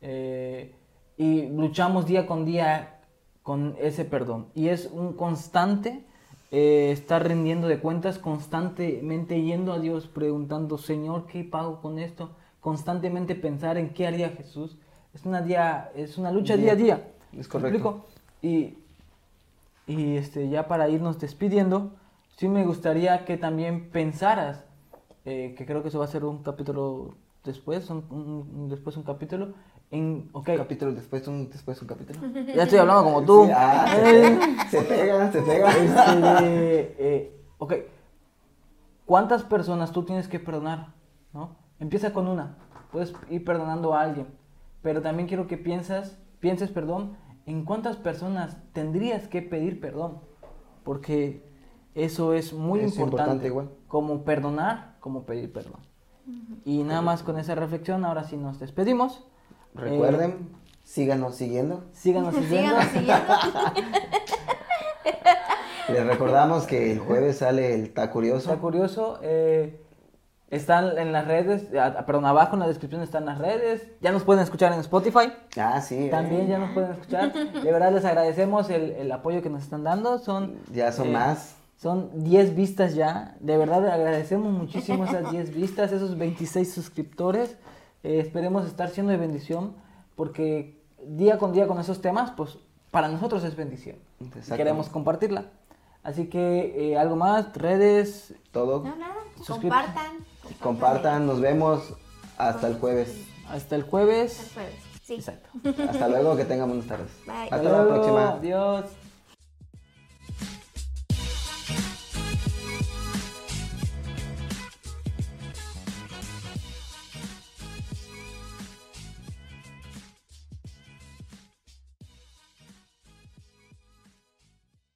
eh, y luchamos día con día con ese perdón. Y es un constante eh, estar rindiendo de cuentas, constantemente yendo a Dios preguntando, Señor, ¿qué pago con esto? Constantemente pensar en qué haría Jesús. Es una, día, es una lucha día a día. Es ¿Me correcto. explico? Y, y este, ya para irnos despidiendo, sí me gustaría que también pensaras, eh, que creo que eso va a ser un capítulo después, un, un- después un capítulo, en, ok, Un capítulo después, un, después un capítulo. ya estoy hablando como tú. Sí, ah, Eh, se, pega, se pega. este, eh, ok, ¿cuántas personas tú tienes que perdonar? ¿no? Empieza con una, puedes ir perdonando a alguien, pero también quiero que piensas, pienses, perdón, en cuántas personas tendrías que pedir perdón, porque eso es muy Es importante, importante igual. como perdonar, como pedir perdón. Y nada más con esa reflexión, ahora sí nos despedimos. Recuerden, síganos siguiendo. Eh, síganos siguiendo. Síganos siguiendo. Les recordamos que el jueves sale el Ta Curioso. Está curioso. eh, están en las redes, perdón, abajo en la descripción están las redes. Ya nos pueden escuchar en Spotify. Ah, sí. eh. También ya nos pueden escuchar. De verdad les agradecemos el, el apoyo que nos están dando. Son Ya son eh, más. Son 10 vistas ya. De verdad agradecemos muchísimo esas 10 vistas, esos 26 suscriptores. Eh, esperemos estar siendo de bendición porque día con día con esos temas, pues para nosotros es bendición. Queremos compartirla. Así que eh, algo más, redes, Todo. No, nada. Compartan. Compartan, nos vemos hasta el jueves. hasta el jueves. Hasta el jueves. Sí. Exacto. Hasta luego, que tengan buenas tardes. Bye. Hasta la próxima. Adiós.